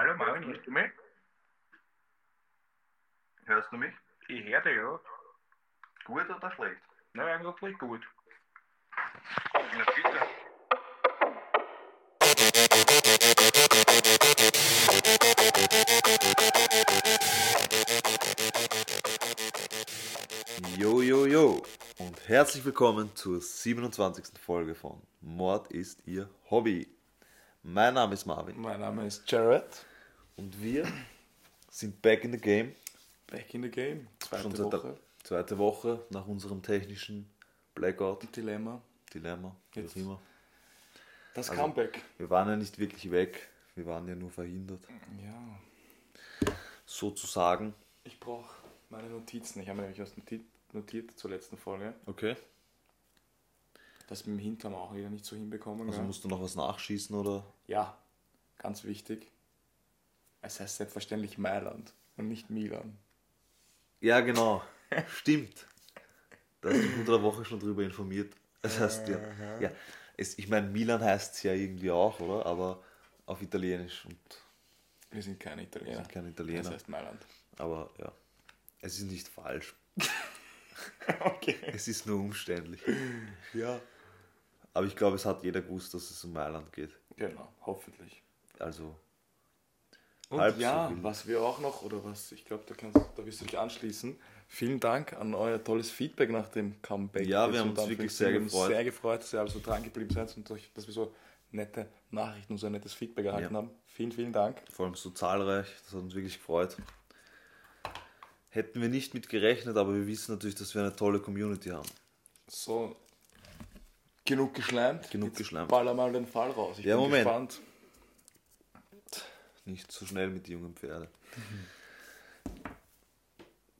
hallo Marvin, hörst du mich? Hörst du mich? Ich höre dich, ja. Gut oder schlecht? Na, eigentlich gut. Na bitte. Jo, jo, jo und herzlich willkommen zur 27. Folge von Mord ist Ihr Hobby. Mein Name ist Marvin Mein Name ist Jared. Und wir sind back in the game. Back in the game. Zweite Schon seit Woche. der zweite Woche nach unserem technischen Blackout, Dilemma. Dilemma, wie auch Jetzt. immer. Das Also- Comeback. Wir waren ja nicht wirklich weg, wir waren ja nur verhindert, Ja. sozusagen. Ich brauche meine Notizen. Ich habe mir nämlich was notiert, notiert zur letzten Folge. Okay. Das mit dem Hintern auch wieder nicht so hinbekommen. Also gell? musst du noch was nachschießen oder? ja, ganz wichtig. Es heißt selbstverständlich Mailand und nicht Milan. Ja, genau. Stimmt. Da hast du unter der Woche schon drüber informiert. Das heißt, ja, ja es, ich meine, Milan heißt es ja irgendwie auch, oder? Aber auf Italienisch und Wir sind keine Italiener. sind keine Das Italiener. heißt Mailand. Aber ja, es ist nicht falsch. okay. Es ist nur umständlich. Ja. Aber ich glaube, es hat jeder gewusst, dass es um Mailand geht. Genau, hoffentlich. Also, Und Halb so ja, wild. was wir auch noch, oder was, ich glaube, da, kannst- da wirst du dich anschließen. Vielen Dank an euer tolles Feedback nach dem Comeback. Ja, wir Jetzt haben uns wirklich wir sehr gefreut. sehr gefreut, dass ihr alle so dran geblieben seid und dass wir so nette Nachrichten und so ein nettes Feedback erhalten Ja. haben. Vielen, vielen Dank. vor allem so zahlreich, das hat uns wirklich gefreut. Hätten wir nicht mit gerechnet, aber wir wissen natürlich, dass wir eine tolle Community haben. So, genug geschleimt. Genug Jetzt geschleimt. Baller mal den Fall raus. Ich Ja, bin Moment. gespannt. Nicht so schnell mit jungen Pferde.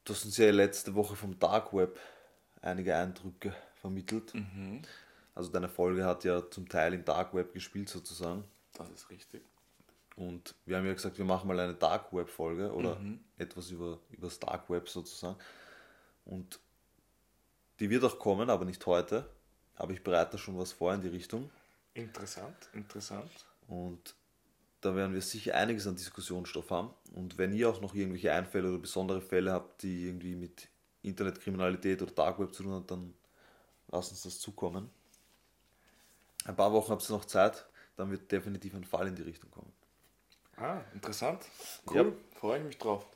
Du hast uns ja letzte Woche vom Dark Web einige Eindrücke vermittelt. Also deine Folge hat ja zum Teil im Dark Web gespielt sozusagen. Das ist richtig. Und wir haben ja gesagt, wir machen mal eine Dark Web Folge oder etwas über, über das Dark Web sozusagen. Und die wird auch kommen, aber nicht heute. Aber ich bereite schon was vor in die Richtung. Interessant, interessant. Und da werden wir sicher einiges an Diskussionsstoff haben. Und wenn ihr auch noch irgendwelche Einfälle oder besondere Fälle habt, die irgendwie mit Internetkriminalität oder Dark Web zu tun haben, dann lasst uns das zukommen. Ein paar Wochen habt ihr noch Zeit, dann wird definitiv ein Fall in die Richtung kommen. Ah, interessant. Cool, Ja. freue ich mich drauf.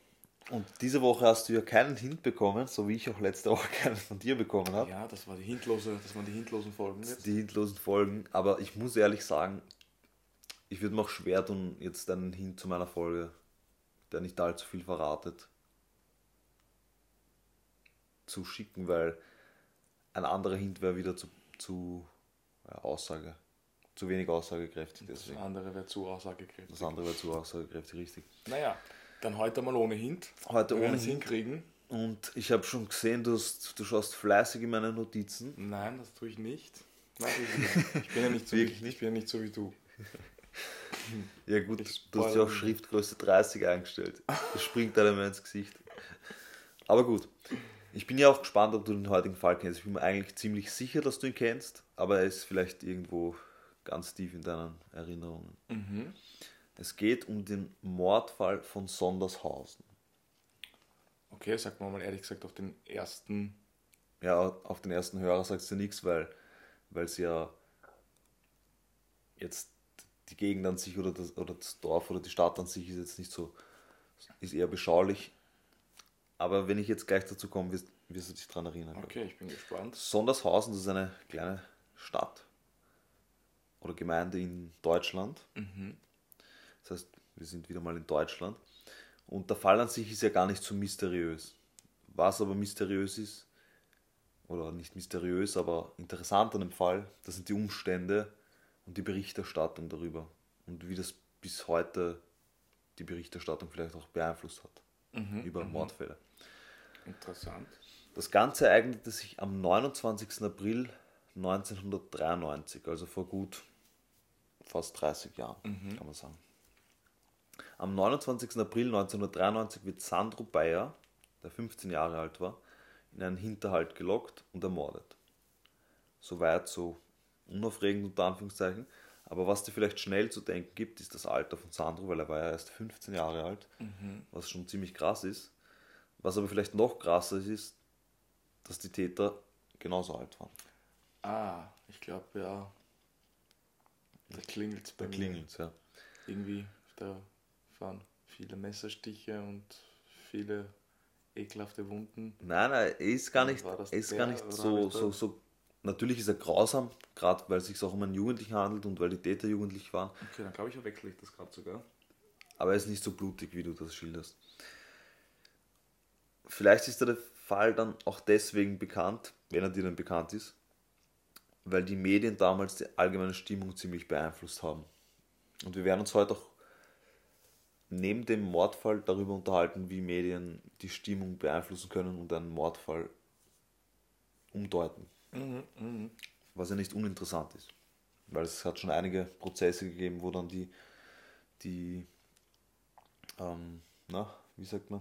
Und diese Woche hast du ja keinen Hint bekommen, so wie ich auch letzte Woche keinen von dir bekommen habe. Ja, das war die hintlose, das waren die hintlosen Folgen jetzt. Die hintlosen Folgen. Aber ich muss ehrlich sagen, ich würde mir auch schwer tun, jetzt einen Hint zu meiner Folge, der nicht allzu viel verratet, zu schicken, weil ein anderer Hint wäre wieder zu, zu ja, Aussage, zu wenig aussagekräftig. Das Deswegen. andere wäre zu aussagekräftig. Das andere wäre zu aussagekräftig, richtig. Naja, dann heute mal ohne Hint. Heute ohne Hint. hinkriegen. Und ich habe schon gesehen, du, hast, du schaust fleißig in meine Notizen. Nein, das tue ich nicht. Nein, ich, bin ja nicht so wie, ich bin ja nicht so wie du. Ja gut, du hast ja auch. Schriftgröße 30 eingestellt. Das springt einem ins Gesicht. Aber gut. Ich bin ja auch gespannt, ob du den heutigen Fall kennst. Ich bin mir eigentlich ziemlich sicher, dass du ihn kennst, aber er ist vielleicht irgendwo ganz tief in deinen Erinnerungen. Mhm. Es geht um den Mordfall von Sondershausen. Okay, sagt man mal ehrlich gesagt auf den ersten. Ja, auf den ersten Hörer sagst du nichts, weil weil es ja jetzt die Gegend an sich oder das, oder das Dorf oder die Stadt an sich ist jetzt nicht so, ist eher beschaulich. Aber wenn ich jetzt gleich dazu komme, wirst, wirst du dich daran erinnern. glaub ich. Okay, ich bin gespannt. Sondershausen, das ist eine kleine Stadt oder Gemeinde in Deutschland. Das heißt, wir sind wieder mal in Deutschland. Und der Fall an sich ist ja gar nicht so mysteriös. Was aber mysteriös ist, oder nicht mysteriös, aber interessant an dem Fall, das sind die Umstände und die Berichterstattung darüber. Und wie das bis heute die Berichterstattung vielleicht auch beeinflusst hat über Mordfälle. Interessant. Das Ganze ereignete sich am 29. April 1993, also vor gut fast 30 Jahren, kann man sagen. Am 29. April 1993 wird Sandro Bayer, der 15 Jahre alt war, in einen Hinterhalt gelockt und ermordet. Soweit so unaufregend unter Anführungszeichen. Aber was dir vielleicht schnell zu denken gibt, ist das Alter von Sandro, weil er war ja erst 15 Jahre alt, was schon ziemlich krass ist. Was aber vielleicht noch krasser ist, ist, dass die Täter genauso alt waren. Ah, ich glaube, ja. Da klingelt es bei Da mir. klingelt's, ja. Irgendwie, da waren viele Messerstiche und viele ekelhafte Wunden. Nein, nein, ist gar nicht, ist gar nicht so, so, so. Natürlich ist er grausam, gerade weil es sich auch um einen Jugendlichen handelt und weil die Täter jugendlich waren. Okay, dann glaube ich, verwechsel ich das gerade sogar. aber er ist nicht so blutig, wie du das schilderst. Vielleicht ist der Fall dann auch deswegen bekannt, wenn er dir dann bekannt ist, weil die Medien damals die allgemeine Stimmung ziemlich beeinflusst haben. Und wir werden uns heute auch neben dem Mordfall darüber unterhalten, wie Medien die Stimmung beeinflussen können und einen Mordfall umdeuten. Was ja nicht uninteressant ist. Weil es hat schon einige Prozesse gegeben, wo dann die, die ähm, na, wie sagt man?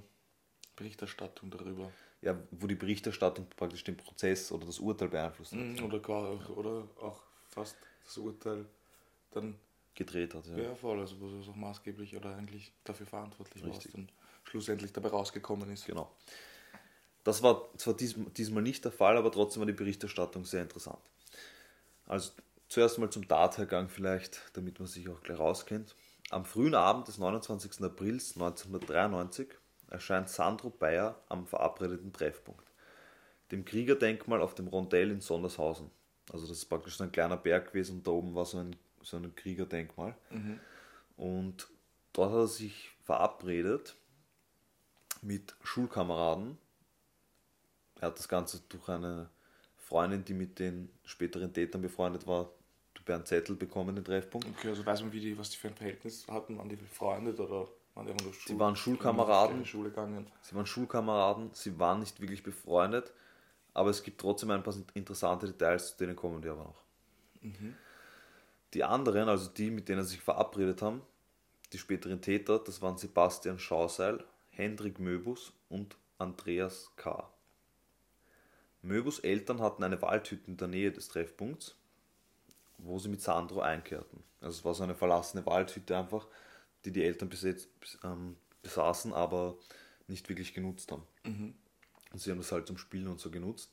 Berichterstattung darüber. Ja, wo die Berichterstattung praktisch den Prozess oder das Urteil beeinflusst hat, Mhm, Oder, gar, oder auch fast das Urteil dann gedreht hat. Ja. ja. voll, also wo es auch maßgeblich oder eigentlich dafür verantwortlich war, was dann schlussendlich dabei rausgekommen ist. Genau. Das war zwar diesm, diesmal nicht der Fall, aber trotzdem war die Berichterstattung sehr interessant. Also zuerst mal zum Tathergang vielleicht, damit man sich auch gleich rauskennt. Am frühen Abend des 29. April 1993 erscheint Sandro Bayer am verabredeten Treffpunkt, dem Kriegerdenkmal auf dem Rondell in Sondershausen. Also das ist praktisch so ein kleiner Berg gewesen und da oben war so ein, so ein Kriegerdenkmal. Und dort hat er sich verabredet mit Schulkameraden. Er hat das Ganze durch eine Freundin, die mit den späteren Tätern befreundet war, über einen Zettel bekommen, den Treffpunkt. Okay, also weiß man, wie die, was die für ein Verhältnis hatten? Waren die befreundet oder waren die nur Schul waren Schulkameraden. Schule gegangen? Sie waren Schulkameraden, sie waren nicht wirklich befreundet, aber es gibt trotzdem ein paar interessante Details, zu denen kommen wir aber noch. Die anderen, also die, mit denen sie sich verabredet haben, die späteren Täter, das waren Sebastian Schauseil, Hendrik Möbus und Andreas K. Möbus Eltern hatten eine Waldhütte in der Nähe des Treffpunkts, wo sie mit Sandro einkehrten. Also es war so eine verlassene Waldhütte einfach, die die Eltern besetzt, ähm, besaßen, aber nicht wirklich genutzt haben. Und sie haben das halt zum Spielen und so genutzt.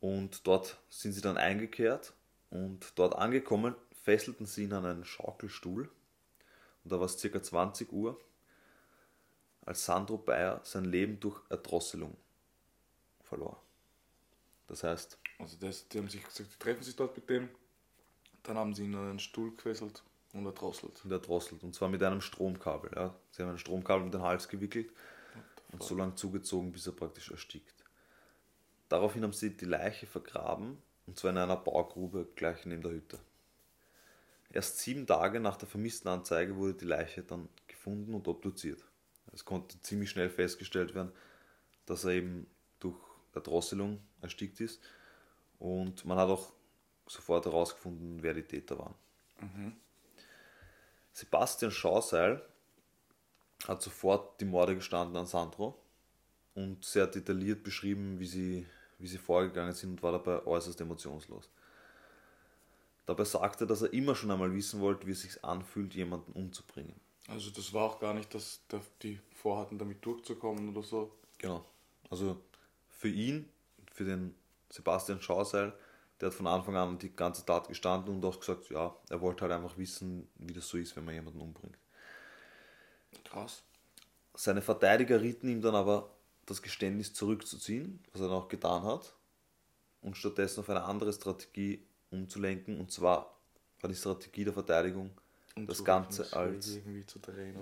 Und dort sind sie dann eingekehrt und dort angekommen, fesselten sie ihn an einen Schaukelstuhl. Und da war es circa 20 Uhr, als Sandro Bayer sein Leben durch Erdrosselung verlor. Das heißt, Also das, die haben sich gesagt, die treffen sich dort mit dem. Dann haben sie ihn an einen Stuhl gefesselt und erdrosselt. und erdrosselt. Und zwar mit einem Stromkabel. Ja. Sie haben ein Stromkabel um den Hals gewickelt und so lange zugezogen, bis er praktisch erstickt. Daraufhin haben sie die Leiche vergraben, und zwar in einer Baugrube gleich neben der Hütte. Erst sieben Tage nach der Vermisstenanzeige wurde die Leiche dann gefunden und obduziert. Es konnte ziemlich schnell festgestellt werden, dass er eben durch Erdrosselung erstickt ist. Und man hat auch sofort herausgefunden, wer die Täter waren. Sebastian Schauseil hat sofort die Morde gestanden an Sandro und sehr detailliert beschrieben, wie sie, wie sie vorgegangen sind und war dabei äußerst emotionslos. Dabei sagte er, dass er immer schon einmal wissen wollte, wie es sich anfühlt, jemanden umzubringen. Also das war auch gar nicht, dass da die vorhatten, damit durchzukommen oder so. Genau. Also für ihn, für den Sebastian Schauseil, der hat von Anfang an die ganze Tat gestanden und auch gesagt, ja, er wollte halt einfach wissen, wie das so ist, wenn man jemanden umbringt. Krass. Seine Verteidiger rieten ihm dann aber, das Geständnis zurückzuziehen, was er dann auch getan hat, und stattdessen auf eine andere Strategie umzulenken. Und zwar war die Strategie der Verteidigung, Um das Ganze als.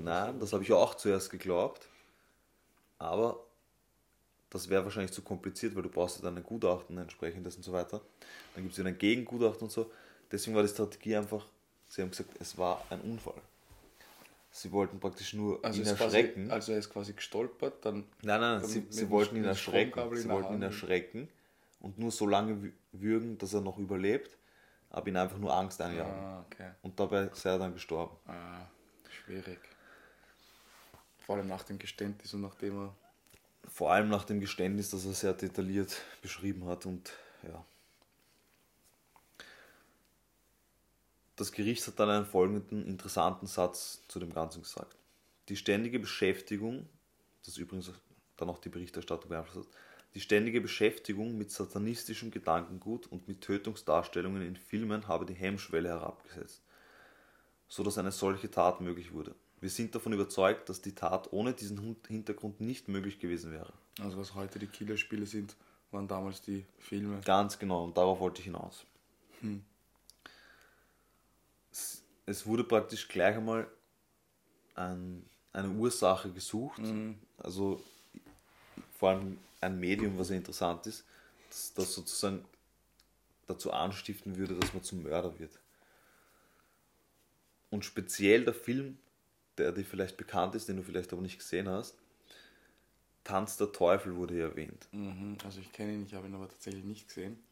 Nein, so. das habe ich auch zuerst geglaubt. Aber das wäre wahrscheinlich zu kompliziert, weil du brauchst ja dann ein Gutachten entsprechendes und so weiter. Dann gibt es wieder ein Gegengutachten und so. Deswegen war die Strategie einfach, sie haben gesagt, es war ein Unfall. Sie wollten praktisch nur Also, ihn ist quasi, erschrecken. also er ist quasi gestolpert, dann Nein, nein, Dann sie, sie wollten ihn erschrecken. Sie wollten ihn erschrecken und nur so lange wü- würgen, dass er noch überlebt, aber ihn einfach nur Angst einjagen. Ah, okay. Und dabei sei er dann gestorben. Ah, schwierig. Vor allem nach dem Geständnis und nachdem er. Vor allem nach dem Geständnis, das er sehr detailliert beschrieben hat und ja. das Gericht hat dann einen folgenden interessanten Satz zu dem Ganzen gesagt. Die ständige Beschäftigung, das übrigens dann auch die Berichterstattung beeinflusst hat, die ständige Beschäftigung mit satanistischem Gedankengut und mit Tötungsdarstellungen in Filmen habe die Hemmschwelle herabgesetzt, so dass eine solche Tat möglich wurde. Wir sind davon überzeugt, dass die Tat ohne diesen Hintergrund nicht möglich gewesen wäre. Also was heute die Killerspiele sind, waren damals die Filme. Ganz genau, und darauf wollte ich hinaus. Es, es wurde praktisch gleich einmal ein, eine Ursache gesucht, also vor allem ein Medium, was ja interessant ist, das, das sozusagen dazu anstiften würde, dass man zum Mörder wird. Und speziell der Film, der dir vielleicht bekannt ist, den du vielleicht aber nicht gesehen hast, Tanz der Teufel wurde hier erwähnt. Mhm. Also ich kenne ihn, ich habe ihn aber tatsächlich nicht gesehen.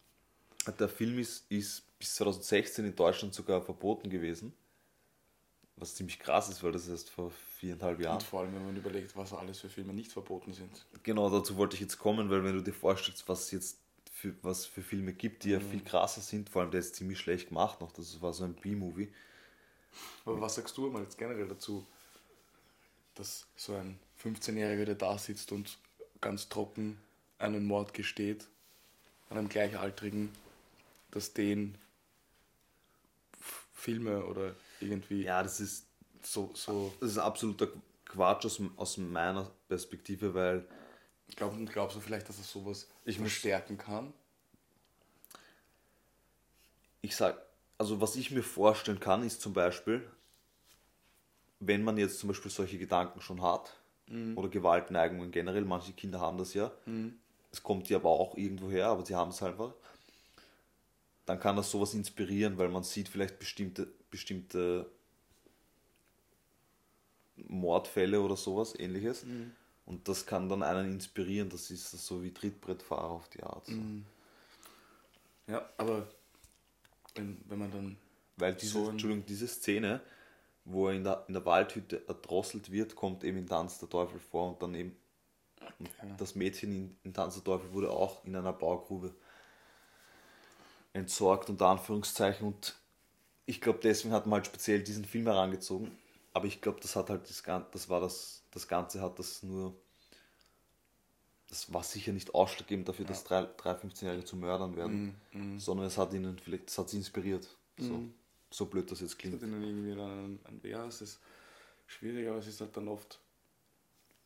Der Film ist, ist bis 2016 in Deutschland sogar verboten gewesen. Was ziemlich krass ist, weil das erst vor viereinhalb Jahren. Und vor allem, wenn man überlegt, was alles für Filme nicht verboten sind. Genau dazu wollte ich jetzt kommen, weil wenn du dir vorstellst, was es jetzt für, was für Filme gibt, die ja viel krasser sind, vor allem der ist ziemlich schlecht gemacht noch, das war so ein B-Movie. Aber was sagst du mal jetzt generell dazu, dass so ein 15-Jähriger, der da sitzt und ganz trocken einen Mord gesteht, an einem Gleichaltrigen, dass den Filme oder irgendwie Ja, das ist, so, so das ist absoluter Quatsch aus, aus meiner Perspektive, weil glaub, glaubst du vielleicht, dass er sowas Ich verstärken kann? ich sag, also was ich mir vorstellen kann, ist zum Beispiel, wenn man jetzt zum Beispiel solche Gedanken schon hat, oder Gewaltneigungen generell, manche Kinder haben das ja, es kommt die aber auch irgendwo her, aber sie haben es einfach, dann kann das sowas inspirieren, weil man sieht vielleicht bestimmte, bestimmte Mordfälle oder sowas ähnliches. Und das kann dann einen inspirieren, das ist so wie Trittbrettfahrer auf die Art. So. Ja, aber wenn, wenn man dann Weil diese, So Entschuldigung, diese Szene, wo er in der, in der Waldhütte erdrosselt wird, kommt eben in Tanz der Teufel vor und dann eben und das Mädchen in, in Tanz der Teufel wurde auch in einer Baugrube entsorgt, unter Anführungszeichen. Und ich glaube, deswegen hat man halt speziell diesen Film herangezogen. Aber ich glaube, das hat halt das, Gan- das war das, das Ganze hat das nur. Das war sicher nicht ausschlaggebend dafür, dass drei, drei 15-Jährige zu Mördern werden, sondern es hat ihnen vielleicht, das hat sie inspiriert. So, so blöd das jetzt hat klingt. ihnen irgendwie dann ein, ja, es ist schwierig, aber es ist halt dann oft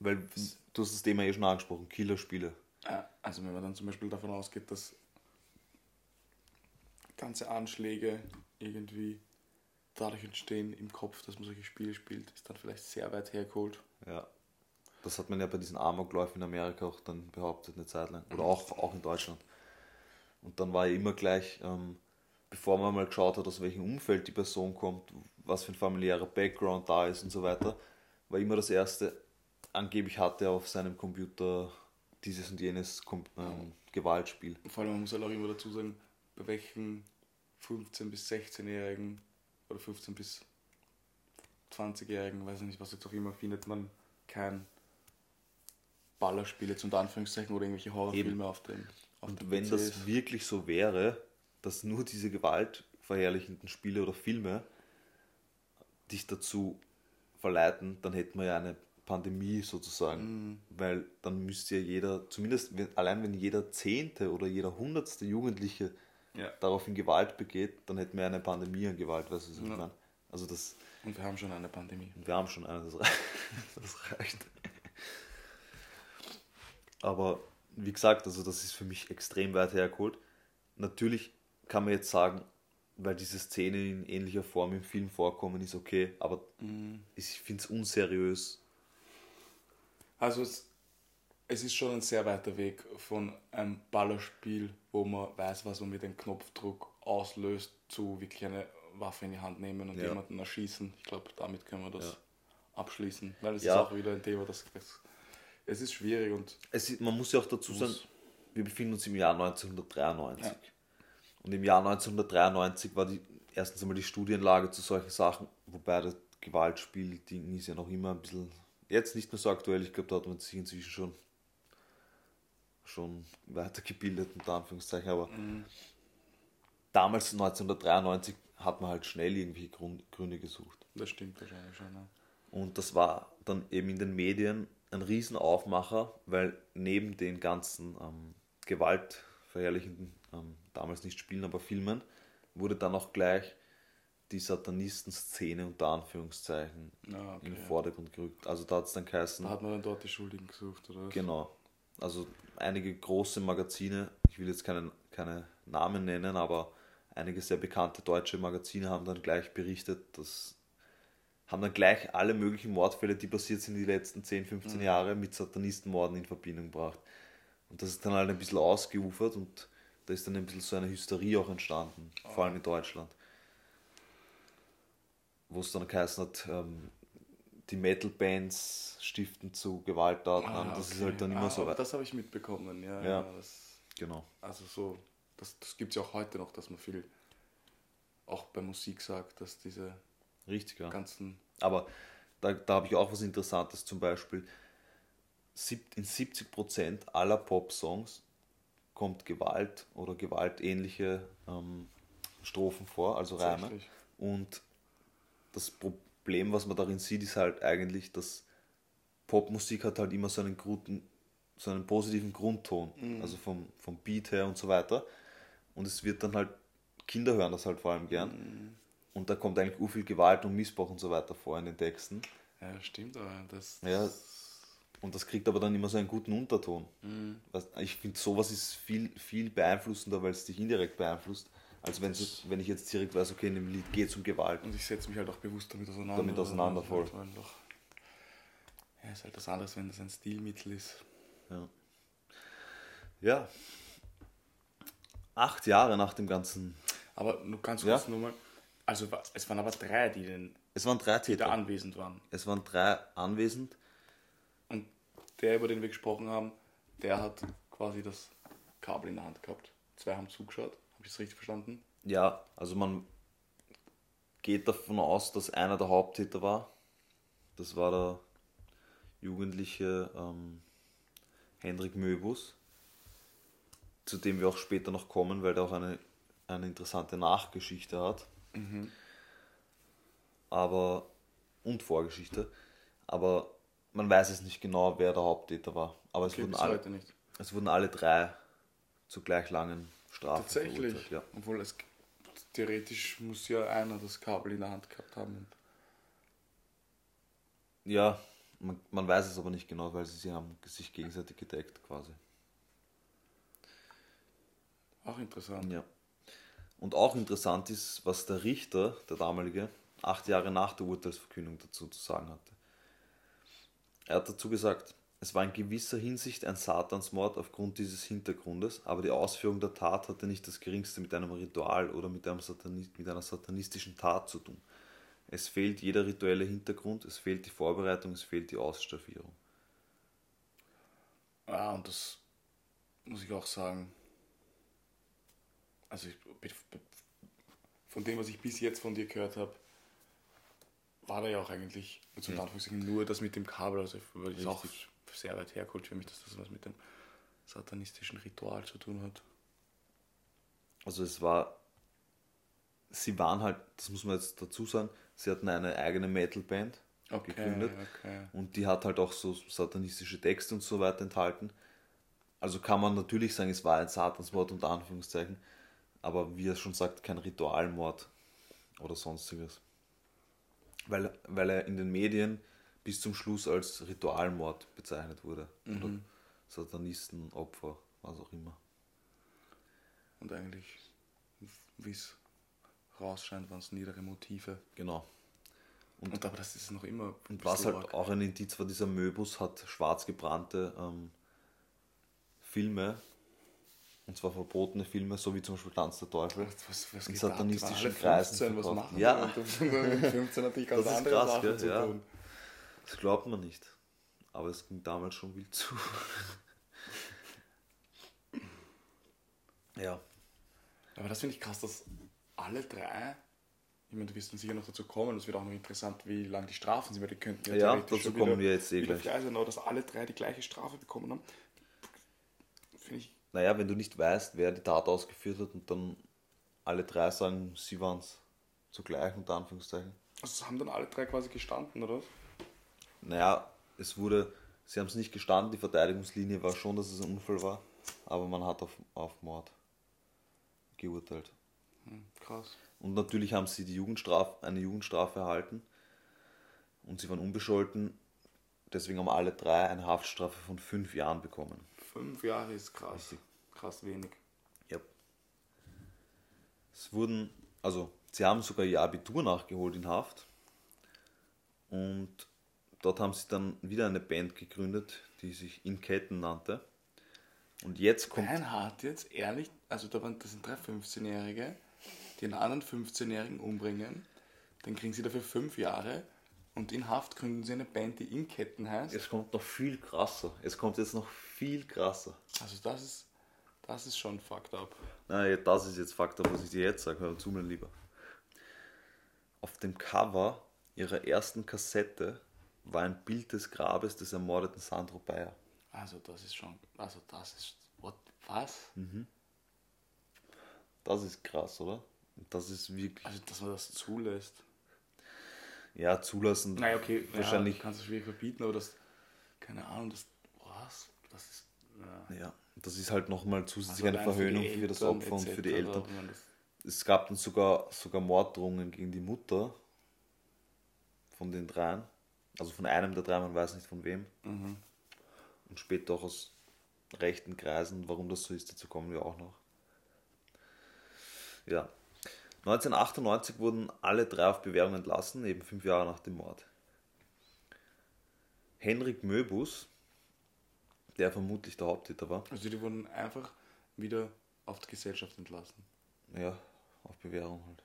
Weil du hast das Thema eh schon angesprochen, Killerspiele. Also wenn man dann zum Beispiel davon ausgeht, dass ganze Anschläge irgendwie dadurch entstehen im Kopf, dass man solche Spiele spielt, ist dann vielleicht sehr weit hergeholt. Ja. Das hat man ja bei diesen Amokläufen in Amerika auch dann behauptet eine Zeit lang. Oder auch, auch in Deutschland. Und dann war ja immer gleich, ähm, bevor man mal geschaut hat, aus welchem Umfeld die Person kommt, was für ein familiärer Background da ist und so weiter, war immer das erste, angeblich hatte er auf seinem Computer dieses und jenes ähm, Gewaltspiel. Vor allem, man muss halt auch immer dazu sagen, bei welchen 15- bis 16-Jährigen oder 15- bis 20-Jährigen, weiß ich nicht, was jetzt auch immer, findet man kein Ballerspiel jetzt unter Anführungszeichen oder irgendwelche Horrorfilme auf dem auf Und dem wenn PC das ist. wirklich so wäre, dass nur diese gewaltverherrlichenden Spiele oder Filme dich dazu verleiten, dann hätten wir ja eine Pandemie sozusagen. Weil dann müsste ja jeder, zumindest wenn, allein wenn jeder Zehnte oder jeder Hundertste Jugendliche Ja. daraufhin Gewalt begeht, dann hätten wir eine Pandemie an Gewalt, weißt du, was ich Ja. meine? Also das, Und wir haben schon eine Pandemie. und wir haben schon eine, das, rei- das reicht. Aber wie gesagt, also das ist für mich extrem weit hergeholt. Natürlich kann man jetzt sagen, weil diese Szenen in ähnlicher Form im Film vorkommen, ist okay, aber ich finde es unseriös. Also es, es ist schon ein sehr weiter Weg von einem Ballerspiel, wo man weiß, was man mit dem Knopfdruck auslöst, zu wirklich eine Waffe in die Hand nehmen und Ja. jemanden erschießen. Ich glaube, damit können wir das Ja. abschließen. Weil es Ja. ist auch wieder ein Thema, das, das es ist schwierig und Es, man muss ja auch dazu sagen, wir befinden uns im Jahr 1993. Und im Jahr 1993 war die erstens einmal die Studienlage zu solchen Sachen, wobei das Gewaltspiel-Ding ist ja noch immer ein bisschen, jetzt nicht mehr so aktuell, ich glaube, da hat man sich inzwischen schon, schon weitergebildet, unter Anführungszeichen, aber damals 1993 hat man halt schnell irgendwie Gründe gesucht. Das stimmt wahrscheinlich schon. Ne? Und das war dann eben in den Medien ein Riesenaufmacher, weil neben den ganzen ähm, gewaltverherrlichenden, ähm, damals nicht Spielen, aber Filmen, wurde dann auch gleich die Satanisten-Szene unter Anführungszeichen Ah, okay, in den. Vordergrund gerückt. Also da hat es dann geheißen, Da hat man dann dort die Schuldigen gesucht, oder? was? genau, also einige große Magazine, ich will jetzt keine, keine Namen nennen, aber einige sehr bekannte deutsche Magazine haben dann gleich berichtet, dass haben dann gleich alle möglichen Mordfälle, die passiert sind die letzten 10, 15 Jahre, mit Satanistenmorden in Verbindung gebracht. Und das ist dann halt ein bisschen ausgeufert und da ist dann ein bisschen so eine Hysterie auch entstanden, vor allem in Deutschland. Wo es dann geheißen hat, ähm, die Metal-Bands stiften zu Gewalttaten an. Das ist okay. halt dann immer ah, so. Das habe ich mitbekommen, ja. Ja. ja das, Genau. also so, das, das gibt es ja auch heute noch, dass man viel auch bei Musik sagt, dass diese Richtig, ja. ganzen. Aber da, da habe ich auch was Interessantes, zum Beispiel in 70% aller Pop-Songs kommt Gewalt oder gewaltähnliche ähm, Strophen vor, also Reime. Und das Problem, was man darin sieht, ist halt eigentlich, dass Popmusik hat halt immer so einen guten, so einen positiven Grundton, also vom, vom Beat her und so weiter. Und es wird dann halt, Kinder hören das halt vor allem gern. Und da kommt eigentlich viel Gewalt und Missbrauch und so weiter vor in den Texten. Ja, stimmt, aber das. Ja, und das kriegt aber dann immer so einen guten Unterton. Was- Ich finde, sowas ist viel, viel beeinflussender, weil es dich indirekt beeinflusst, als wenn, wenn ich jetzt direkt weiß, okay, in dem Lied geht es um Gewalt. Und ich setze mich halt auch bewusst damit auseinander. Damit auseinander, weil voll. es Halt ja, ist halt das anderes, wenn das ein Stilmittel ist. Ja. ja. Acht Jahre nach dem Ganzen. Aber nur ganz Ja. kurz nur mal. Also es waren aber drei, die, den, Es waren drei die da Täter. anwesend waren. Es waren drei anwesend. Der, über den wir gesprochen haben, der hat quasi das Kabel in der Hand gehabt. Zwei haben zugeschaut. Habe ich das richtig verstanden? Ja, also man geht davon aus, dass einer der Haupttäter war. Das war der jugendliche ähm, Hendrik Möbus, zu dem wir auch später noch kommen, weil der auch eine, eine interessante Nachgeschichte hat. Aber und Vorgeschichte. Aber man weiß es nicht genau, wer der Haupttäter war. Aber es, Okay, wurden, alle, es wurden alle drei zu gleich langen Strafen Tatsächlich. verurteilt, Ja. Obwohl es theoretisch muss ja einer das Kabel in der Hand gehabt haben. Ja, man, man weiß es aber nicht genau, weil sie, sie haben sich gegenseitig gedeckt quasi. auch interessant. Ja. Und auch interessant ist, was der Richter, der damalige, acht Jahre nach der Urteilsverkündung dazu zu sagen hatte. Er hat dazu gesagt, es war in gewisser Hinsicht ein Satansmord aufgrund dieses Hintergrundes, aber die Ausführung der Tat hatte nicht das geringste mit einem Ritual oder mit, Satani mit einer satanistischen Tat zu tun. Es fehlt jeder rituelle Hintergrund, es fehlt die Vorbereitung, es fehlt die Ausstaffierung. Ja, und das muss ich auch sagen. Also, ich, von dem, was ich bis jetzt von dir gehört habe, war da ja auch eigentlich, jetzt unter Anführungszeichen, nur das mit dem Kabel. Also, weil ich auch sehr weit hergeholt für mich, dass das was mit dem satanistischen Ritual zu tun hat. Also es war, sie waren halt, das muss man jetzt dazu sagen, sie hatten eine eigene Metalband gegründet okay. und die hat halt auch so satanistische Texte und so weiter enthalten. Also kann man natürlich sagen, es war ein Satansmord unter Anführungszeichen, aber wie er schon sagt, kein Ritualmord oder sonstiges. Weil, weil er in den Medien bis zum Schluss als Ritualmord bezeichnet wurde. Oder Satanistenopfer, was auch immer. Und eigentlich, wie es rausscheint, waren es niedere Motive. Genau. Und, aber das ist noch immer. Und was halt arg. auch ein Indiz war, dieser Möbus hat schwarz gebrannte ähm, Filme, und zwar verbotene Filme, so wie zum Beispiel Tanz der Teufel. Was, was in da satanistischen Kreisen 15, was verkauft. machen Ja. die? Und dann mit 15 natürlich ganz Das ist andere krass, Sachen zu Ja. tun. Das glaubt man nicht. Aber es ging damals schon wild zu. ja. Aber das finde ich krass, dass alle drei, ich meine, du wirst dann sicher noch dazu kommen, das wird auch noch interessant, wie lang die Strafen sind, weil die könnten Ja, theoretisch dazu kommen wieder, wir jetzt eh gleich. frei sein, aber dass alle drei die gleiche Strafe bekommen haben, finde ich, Naja, wenn du nicht weißt, wer die Tat ausgeführt hat und dann alle drei sagen, sie waren's, zugleich unter Anführungszeichen. Also haben dann alle drei quasi gestanden, oder? was? Naja, es wurde, sie haben es nicht gestanden, die Verteidigungslinie war schon, dass es ein Unfall war, aber man hat auf, auf Mord geurteilt. Hm, krass. Und natürlich haben sie die Jugendstrafe, eine Jugendstrafe erhalten und sie waren unbescholten, deswegen haben alle drei eine Haftstrafe von fünf Jahren bekommen. Fünf Jahre ist krass. Richtig. Krass wenig. Ja. Es wurden, also sie haben sogar ihr Abitur nachgeholt in Haft. Und dort haben sie dann wieder eine Band gegründet, die sich In Ketten nannte. Und jetzt kommt. Beinhard jetzt, ehrlich, also da waren, das sind drei 15-Jährige, die einen anderen 15-Jährigen umbringen, dann kriegen sie dafür fünf Jahre und in Haft gründen sie eine Band, die in Ketten heißt. Es kommt noch viel krasser. Es kommt jetzt noch viel krasser. Also das ist, das ist schon fucked up. Nein, das ist jetzt Faktor, was ich dir jetzt sage. Hör zu, mein Lieber. Auf dem Cover ihrer ersten Kassette war ein Bild des Grabes des ermordeten Sandro Bayer. Also das ist schon, also das ist, what, was? Das ist krass, oder? Das ist wirklich. Also dass man das zulässt. Ja, zulassen. Naja, okay, Wahrscheinlich. ja, kannst du schwierig verbieten, aber das, keine Ahnung, das, was? Das ist, ja. Ja, das ist halt nochmal zusätzlich Also eine Verhöhnung für, das Eltern Opfer und für die Eltern. das- Es gab dann sogar, sogar Morddrohungen gegen die Mutter von den dreien. Also von einem der drei, man weiß nicht von wem. Mhm. Und später auch aus rechten Kreisen. Warum das so ist, dazu kommen wir auch noch. Ja. 1998 wurden alle drei auf Bewährung entlassen, eben fünf Jahre nach dem Mord. Henrik Möbus, der vermutlich der Haupttäter war, Also die wurden einfach wieder auf die Gesellschaft entlassen. Ja, auf Bewährung halt.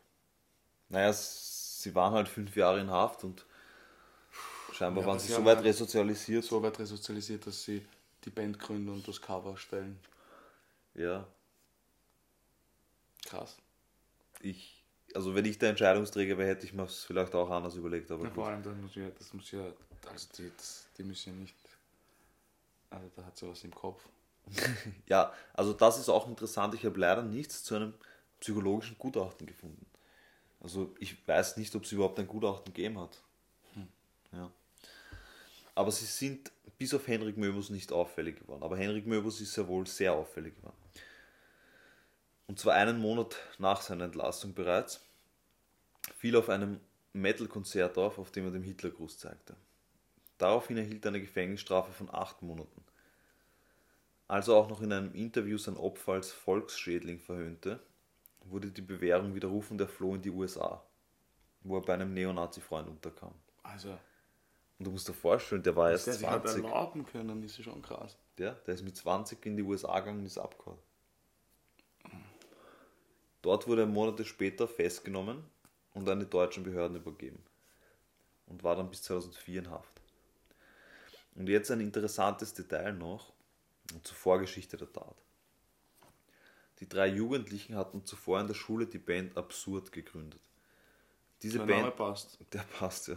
Naja, sie waren halt fünf Jahre in Haft und scheinbar Ja, waren sie so weit halt resozialisiert. So weit resozialisiert, dass sie die Band gründen und das Cover stellen. Ja, Krass. Ich, also wenn ich der Entscheidungsträger wäre, hätte ich mir es vielleicht auch anders überlegt, aber Ja, vor allem, das muss ja, das muss ja, also die, das, die müssen ja nicht, also da hat sie was im Kopf. Ja, also das ist auch interessant. Ich habe leider nichts zu einem psychologischen Gutachten gefunden. Also ich weiß nicht, ob es überhaupt ein Gutachten gegeben hat. Ja. Aber sie sind bis auf Henrik Möbus nicht auffällig geworden. Aber Henrik Möbus ist ja wohl sehr auffällig geworden. Und zwar einen Monat nach seiner Entlassung bereits, fiel auf einem Metal-Konzert auf, auf dem er dem Hitlergruß zeigte. Daraufhin erhielt er eine Gefängnisstrafe von acht Monaten. Als er auch noch in einem Interview sein Opfer als Volksschädling verhöhnte, wurde die Bewährung widerrufen und er floh in die USA, wo er bei einem Neonazi-Freund unterkam. Also, Und du musst dir vorstellen, der war erst der sich hat 20. erlauben können, ist ja schon krass. Der, der ist mit 20 in die USA gegangen und ist abgehauen. Dort wurde er Monate später festgenommen und an die deutschen Behörden übergeben und war dann bis 2004 in Haft. Und jetzt ein interessantes Detail noch zur Vorgeschichte der Tat. Die drei Jugendlichen hatten zuvor in der Schule die Band Absurd gegründet. Diese Der Band, Name passt. der passt ja.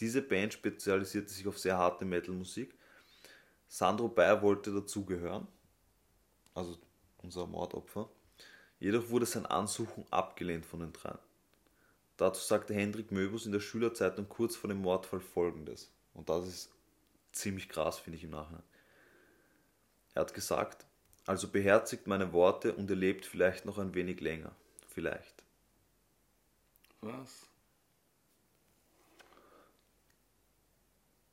Diese Band spezialisierte sich auf sehr harte Metal-Musik. Sandro Bayer wollte dazugehören, also unser Mordopfer. Jedoch wurde sein Ansuchen abgelehnt von den dreien. Dazu sagte Hendrik Möbus in der Schülerzeitung kurz vor dem Mordfall folgendes. Und das ist ziemlich krass, finde ich im Nachhinein. Er hat gesagt, also beherzigt meine Worte und ihr lebt vielleicht noch ein wenig länger. Vielleicht. Was?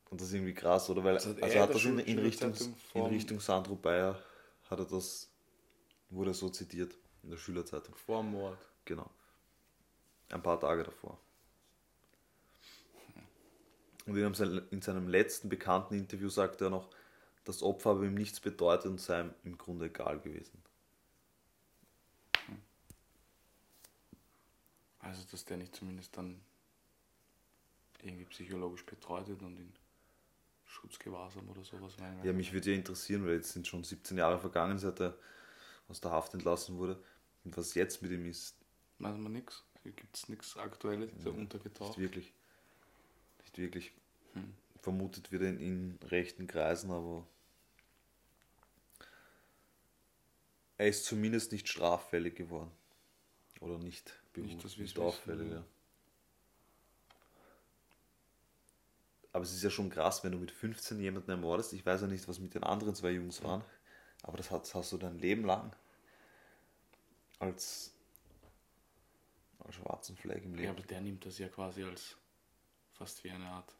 Und das ist irgendwie krass, oder? Weil, Also also, hat er hat das in, in, Richtung, in Richtung Sandro Bayer, hat er das, wurde so zitiert in der Schülerzeitung. Vor dem Mord. Genau. Ein paar Tage davor. Und in seinem, in seinem letzten bekannten Interview sagte er noch, das Opfer habe ihm nichts bedeutet und sei ihm im Grunde egal gewesen. Also, dass der nicht zumindest dann irgendwie psychologisch betreut wird und in Schutzgewahrsam oder sowas. Weil Ja, mich würde ja interessieren, weil jetzt sind schon 17 Jahre vergangen, seit er aus der Haft entlassen wurde. Und was jetzt mit ihm ist, Weiß man nichts. Gibt es nichts Aktuelles, ist er untergetaucht. Nicht wirklich. Nicht wirklich. Vermutet wird er in, in rechten Kreisen, aber er ist zumindest nicht straffällig geworden. Oder nicht bewusst, dass nicht auffällig, ja. ja. Aber es ist ja schon krass, wenn du mit 15 jemanden ermordest. Ich weiß ja nicht, was mit den anderen zwei Jungs waren, aber das hast, hast du dein Leben lang als, als schwarzen Fleck im Ja, Leben. aber der nimmt das ja quasi als fast wie eine Art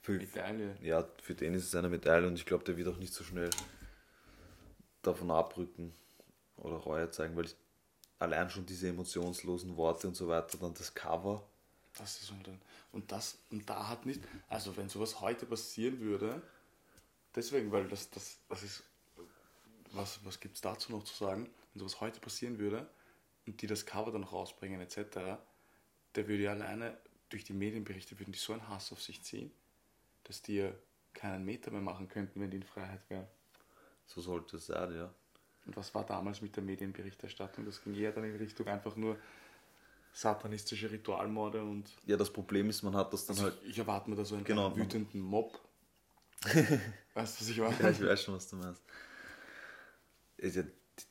Für, Medaille. ja, für den ist es eine Medaille und ich glaube, der wird auch nicht so schnell davon abrücken oder Reue zeigen, weil ich allein schon diese emotionslosen Worte und so weiter, dann das Cover, Das ist und dann, und das und da hat nicht, also wenn sowas heute passieren würde, deswegen, weil das, das, das ist, was, was gibt es dazu noch zu sagen, wenn sowas heute passieren würde die das Cover dann noch rausbringen etc., der würde ja alleine durch die Medienberichte würden die so einen Hass auf sich ziehen, dass die ja keinen Meter mehr machen könnten, wenn die in Freiheit wären. so sollte es sein, ja. Und was war damals mit der Medienberichterstattung? Das ging eher dann in Richtung einfach nur satanistische Ritualmorde und Ja, das Problem ist, man hat das dann also halt. ich, erwarte mir da so einen Genau. wütenden Mob. weißt du, was ich Ja, ich meine? weiß schon, was du meinst.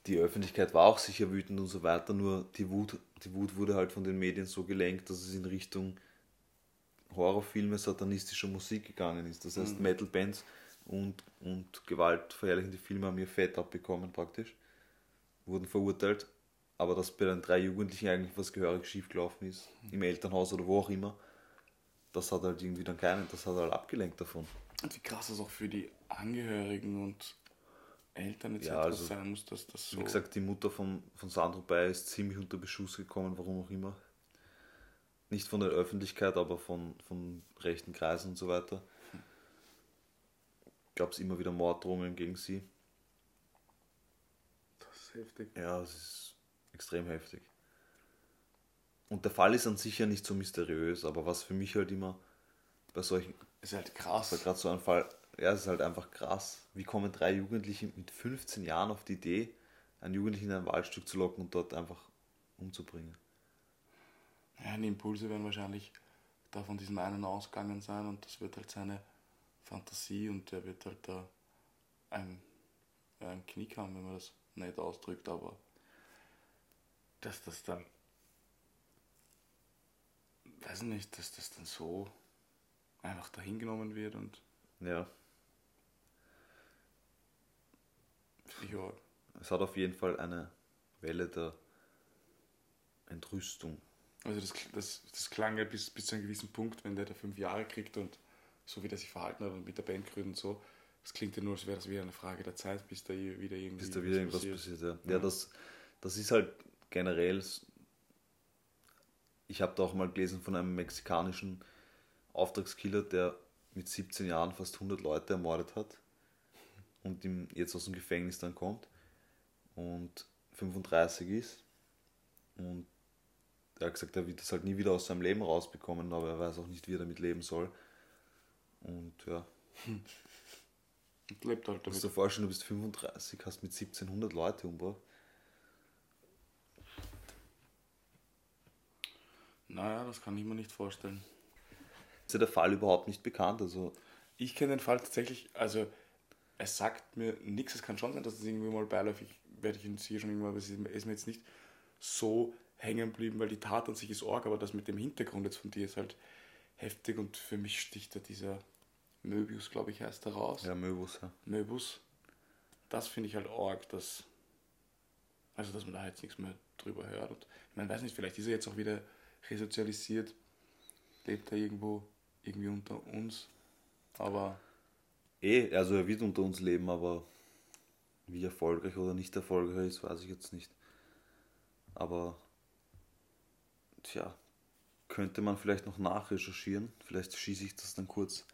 Die Öffentlichkeit war auch sicher wütend und so weiter, nur die Wut, die Wut wurde halt von den Medien so gelenkt, dass es in Richtung Horrorfilme, satanistischer Musik gegangen ist. Das heißt, Metal-Bands und, und gewaltverherrlichende Filme haben ihr Fett abbekommen praktisch, wurden verurteilt, aber dass bei den drei Jugendlichen eigentlich was gehörig schiefgelaufen ist, im Elternhaus oder wo auch immer, das hat halt irgendwie dann keinen, das hat halt abgelenkt davon. Und wie krass das auch für die Angehörigen und Eltern etc. Ja, also, sein muss, dass das so. Wie gesagt, die Mutter von, von Sandro Bayer ist ziemlich unter Beschuss gekommen, warum auch immer. Nicht von der Öffentlichkeit, aber von, von rechten Kreisen und so weiter. Gab es immer wieder Morddrohungen gegen sie. das ist heftig. Ja, es ist extrem heftig. Und der Fall ist an sich ja nicht so mysteriös, aber was für mich halt immer bei solchen, Ist halt krass. gerade so ein Fall, ja, es ist halt einfach krass. Wie kommen drei Jugendliche mit 15 Jahren auf die Idee, einen Jugendlichen in ein Waldstück zu locken und dort einfach umzubringen? Ja, die Impulse werden wahrscheinlich da von diesem einen ausgegangen sein und das wird halt seine Fantasie und der wird halt da ein, ja, einen Knick haben, wenn man das nicht ausdrückt, aber dass das dann, weiß nicht, dass das dann so einfach dahingenommen wird und Ja, ja, es hat auf jeden Fall eine Welle der Entrüstung. also das, das, das klang ja bis, bis zu einem gewissen Punkt, wenn der da fünf Jahre kriegt und so wie der sich verhalten hat und mit der Band gründen und so, das klingt ja nur, als wäre das wieder eine Frage der Zeit, bis da wieder irgendwie Bis da wieder was irgendwas passiert. Ja, ja das, das ist halt generell. Ich habe da auch mal gelesen von einem mexikanischen Auftragskiller, der mit 17 Jahren fast 100 Leute ermordet hat und ihm jetzt aus dem Gefängnis dann kommt und 35 ist. Und er hat gesagt, er wird das halt nie wieder aus seinem Leben rausbekommen, aber er weiß auch nicht, wie er damit leben soll. Und ja, Und lebt halt Du musst damit. dir vorstellen, du bist 35, hast mit 1700 Leute umgebracht. Naja, das kann ich mir nicht vorstellen. Ist ja der Fall überhaupt nicht bekannt. Also, Ich kenne den Fall tatsächlich, also es sagt mir nichts, es kann schon sein, dass es irgendwie mal beiläufig, werde ich ihn sicher schon irgendwann, aber es ist mir ist mir jetzt nicht so hängen geblieben, weil die Tat an sich ist arg, aber das mit dem Hintergrund jetzt von dir ist halt heftig und für mich sticht da dieser Möbius, glaube ich, heißt er raus. ja, Möbus, ja. Möbus. Das finde ich halt arg, dass, also dass man da jetzt nichts mehr drüber hört. Und ich meine, weiß nicht, vielleicht ist er jetzt auch wieder resozialisiert, lebt er irgendwo irgendwie unter uns, aber Eh, also er wird unter uns leben, aber wie erfolgreich oder nicht erfolgreich er ist, weiß ich jetzt nicht. Aber, tja, könnte man vielleicht noch nachrecherchieren. Vielleicht schieße ich das dann kurz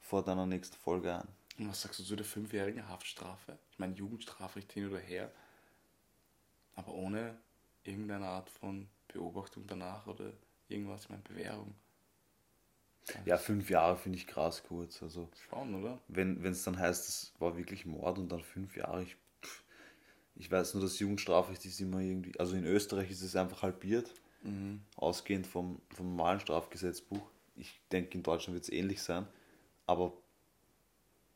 vor deiner nächsten Folge ein. Und was sagst du zu der fünfjährigen Haftstrafe? Ich meine, Jugendstrafrecht hin oder her, aber ohne irgendeine Art von Beobachtung danach oder irgendwas, ich meine, Bewährung. Ja, fünf Jahre finde ich krass kurz. Also, Schon, oder? wenn es dann heißt, es war wirklich Mord und dann fünf Jahre, ich, pff, ich weiß nur, dass Jugendstrafrecht ist immer irgendwie, also in Österreich ist es einfach halbiert, ausgehend vom, vom normalen Strafgesetzbuch. Ich denke, in Deutschland wird es ähnlich sein, aber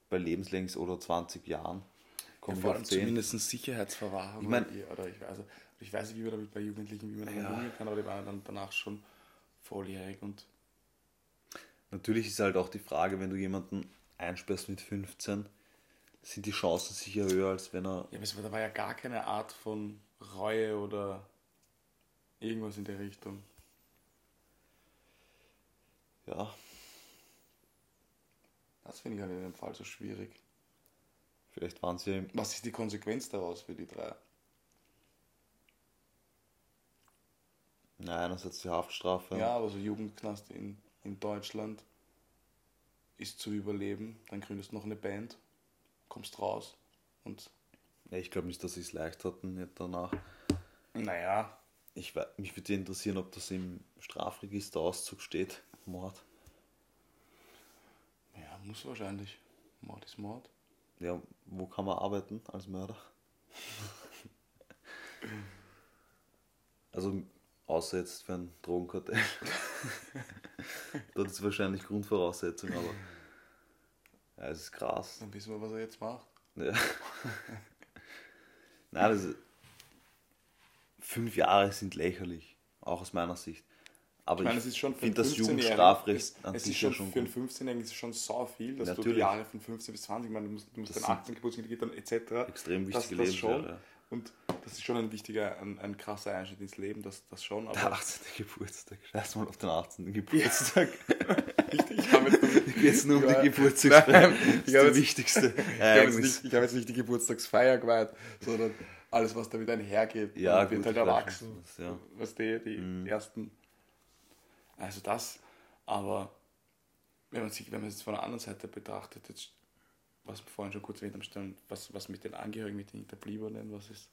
bei lebenslänglich oder 20 Jahren komme ich vor auf allem 10. zumindest Sicherheitsverwahrung. Ich mein- oder, ich, also, ich weiß nicht, wie man damit bei Jugendlichen, wie man Ja. umgehen kann, aber die waren dann danach schon volljährig und Natürlich ist halt auch die Frage, wenn du jemanden einsperrst mit 15, sind die Chancen sicher höher, als wenn er. ja, aber da war ja gar keine Art von Reue oder irgendwas in der Richtung. Ja, Das finde ich halt in dem Fall so schwierig. vielleicht waren sie Was ist die Konsequenz daraus für die drei? Na, einerseits die Haftstrafe. Ja, aber so Jugendknast in, in Deutschland ist zu überleben. Dann gründest du noch eine Band, kommst raus und Ja, ich glaube nicht, dass sie es leicht hatten nicht danach. naja, Ich, mich würde interessieren, ob das im Strafregister Auszug steht. Mord. ja, muss wahrscheinlich. Mord ist Mord. Ja, wo kann man arbeiten als Mörder? also, außer jetzt für ein Drogenkartell. Dort ist wahrscheinlich Grundvoraussetzung, aber. Ja, es ist krass. Dann wissen wir, was er jetzt macht. Ja. Nein, das ist, fünf Jahre sind lächerlich, auch aus meiner Sicht. Aber Ich meine, schon für finde das 15-Jährigen, Jugendstrafrecht es, an es sich ist ja schon schon für einen gut. 15-Jährigen ist es schon so viel, dass du die Natürlich. Jahre von 15 bis 20, ich meine, du musst, du musst Das dein 18 Geburtstag dann etc. Extrem das, wichtige das schon. Ja. Und das ist schon ein wichtiger, ein, ein krasser Einschnitt ins Leben, das, das schon. Der Aber 18. Geburtstag. Scheiß mal auf den 18. Geburtstag. ich habe jetzt, nur um Ja. die Geburtstagsfeier. Nein, Das ist hab wichtigste ich habe jetzt, habe jetzt nicht die Geburtstagsfeier geweiht, sondern alles, was damit einhergeht. Ja, Man wird halt erwachsen. was, ja. Was die, die ersten. Also das, aber wenn man sich, wenn man es jetzt von der anderen Seite betrachtet, jetzt, was wir vorhin schon kurz erwähnt haben, stellen, was, was mit den Angehörigen, mit den Hinterbliebenen, was ist.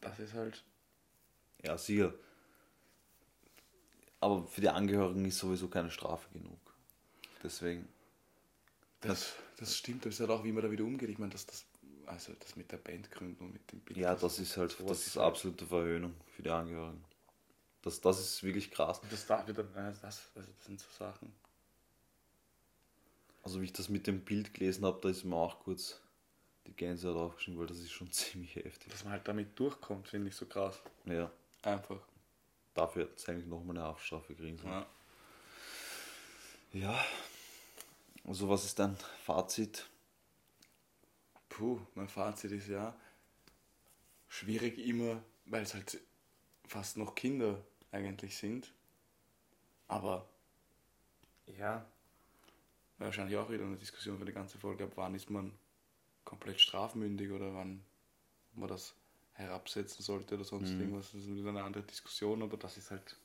Das ist halt. Ja, sicher. Aber für die Angehörigen ist sowieso keine Strafe genug. Deswegen. Das, das stimmt, das ist halt auch, wie man da wieder umgeht. Ich meine, dass das, also das mit der Band gründen und mit dem Bild. Ja, das ist halt das ist halt- absolute Verhöhnung für die Angehörigen. Das, das ist wirklich krass. Das darf wieder, das, also das sind so Sachen. Also wie ich das mit dem Bild gelesen habe, da ist mir auch kurz die Gänsehaut aufgeschrieben, weil das ist schon ziemlich heftig. Dass man halt damit durchkommt, finde ich so krass. Ja, Einfach. dafür hätte es eigentlich nochmal eine Haftstrafe kriegen sollen. Ja. Ja. Also was ist dein Fazit? Puh, mein Fazit ist ja schwierig immer, weil es halt fast noch Kinder eigentlich sind. Aber ja, wahrscheinlich auch wieder eine Diskussion für die ganze Folge, ab wann ist man komplett strafmündig oder wann man das herabsetzen sollte oder sonst irgendwas. Das ist wieder eine andere Diskussion, aber das ist halt.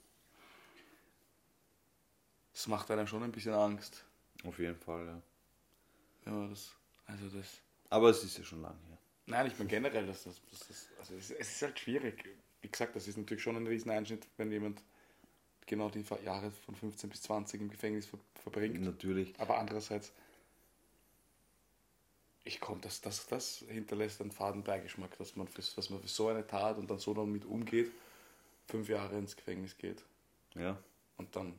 Das macht einem schon ein bisschen Angst. Auf jeden Fall, ja. Man das. Also das. Aber es ist ja schon lange her. Nein, ich meine generell, dass das, dass das also es, es ist halt schwierig. Wie gesagt, das ist natürlich schon ein Rieseneinschnitt, wenn jemand genau die Jahre von 15 bis 20 im Gefängnis ver verbringt. Natürlich. Aber andererseits, ich komme, das, das, das hinterlässt einen faden Beigeschmack, dass man, für, dass man für so eine Tat und dann so damit umgeht, fünf Jahre ins Gefängnis geht Ja. und dann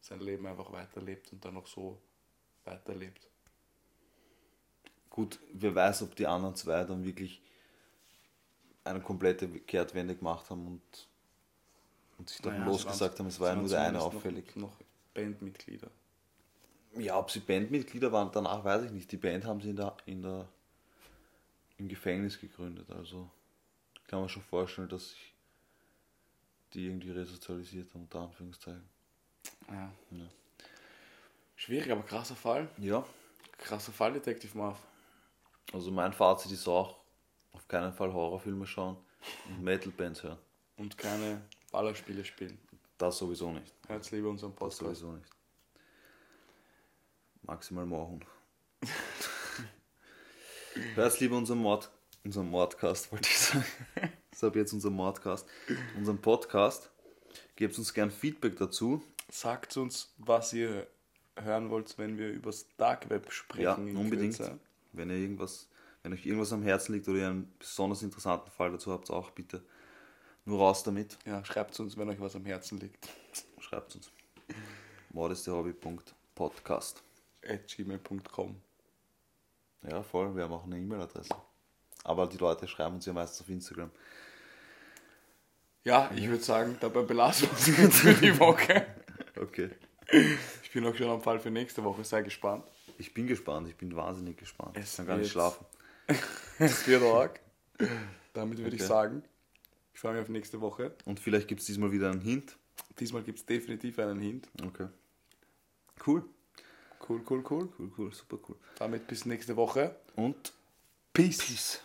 sein Leben einfach weiterlebt und dann auch so weiterlebt. Gut, wer weiß, ob die anderen zwei dann wirklich eine komplette Kehrtwende gemacht haben und, und sich davon Naja, los sie waren- gesagt haben, es war ja nur der eine auffällig. Noch, noch Bandmitglieder. Ja, ob sie Bandmitglieder waren, danach weiß ich nicht. Die Band haben sie in der, in der, im Gefängnis gegründet. Also kann man schon vorstellen, dass sich die irgendwie resozialisiert haben, unter Anführungszeichen. Ja. Ja. Schwierig, aber krasser Fall. Ja, Krasser Fall, Detective Marv. also mein Fazit ist auch, auf keinen Fall Horrorfilme schauen und Metal-Bands hören. Und keine Ballerspiele spielen. Das sowieso nicht. Hört lieber unseren Das Podcast. sowieso nicht. Maximal Mohun. Hört lieber unseren Mord, unseren Mordcast, wollte ich sagen. Das habe jetzt unser Mordcast, unseren Podcast. Gebt uns gern Feedback dazu. Sagt uns, was ihr hören wollt, wenn wir übers Dark Web sprechen. Ja, in unbedingt. Kürze. Wenn ihr irgendwas, wenn euch irgendwas am Herzen liegt oder ihr einen besonders interessanten Fall dazu habt, auch bitte nur raus damit. Ja, schreibt uns, wenn euch was am Herzen liegt. Schreibt uns. Mordestehobby.podcast. At gmail.com. Ja, voll. Wir haben auch eine E-Mail-Adresse. Aber die Leute schreiben uns ja meistens auf Instagram. Ja, ich würde sagen, dabei belassen wir uns jetzt für die Woche. Okay. Ich bin auch schon am Fall für nächste Woche, sehr gespannt. Ich bin gespannt. Ich bin wahnsinnig gespannt. Es ich kann gar nicht schlafen. Es wird arg. Damit würde ich Okay. sagen, ich freue mich auf nächste Woche. Und vielleicht gibt es diesmal wieder einen Hint. Diesmal gibt es definitiv einen Hint. Okay. Cool. Cool, cool, cool. Cool, cool. Super cool. Damit bis nächste Woche. Und Peace. Peace.